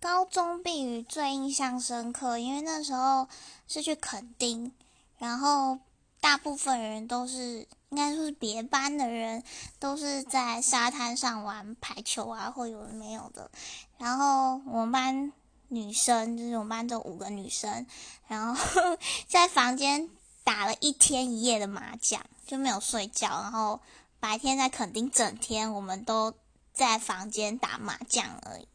高中避雨最印象深刻，因为那时候是去垦丁，然后大部分人都是，应该说是别班的人，都是在沙滩上玩排球啊，或有没有的。然后我们班女生，就是我们班这五个女生，然后 在房间打了一天一夜的麻将，就没有睡觉。然后白天在垦丁整天，我们都在房间打麻将而已。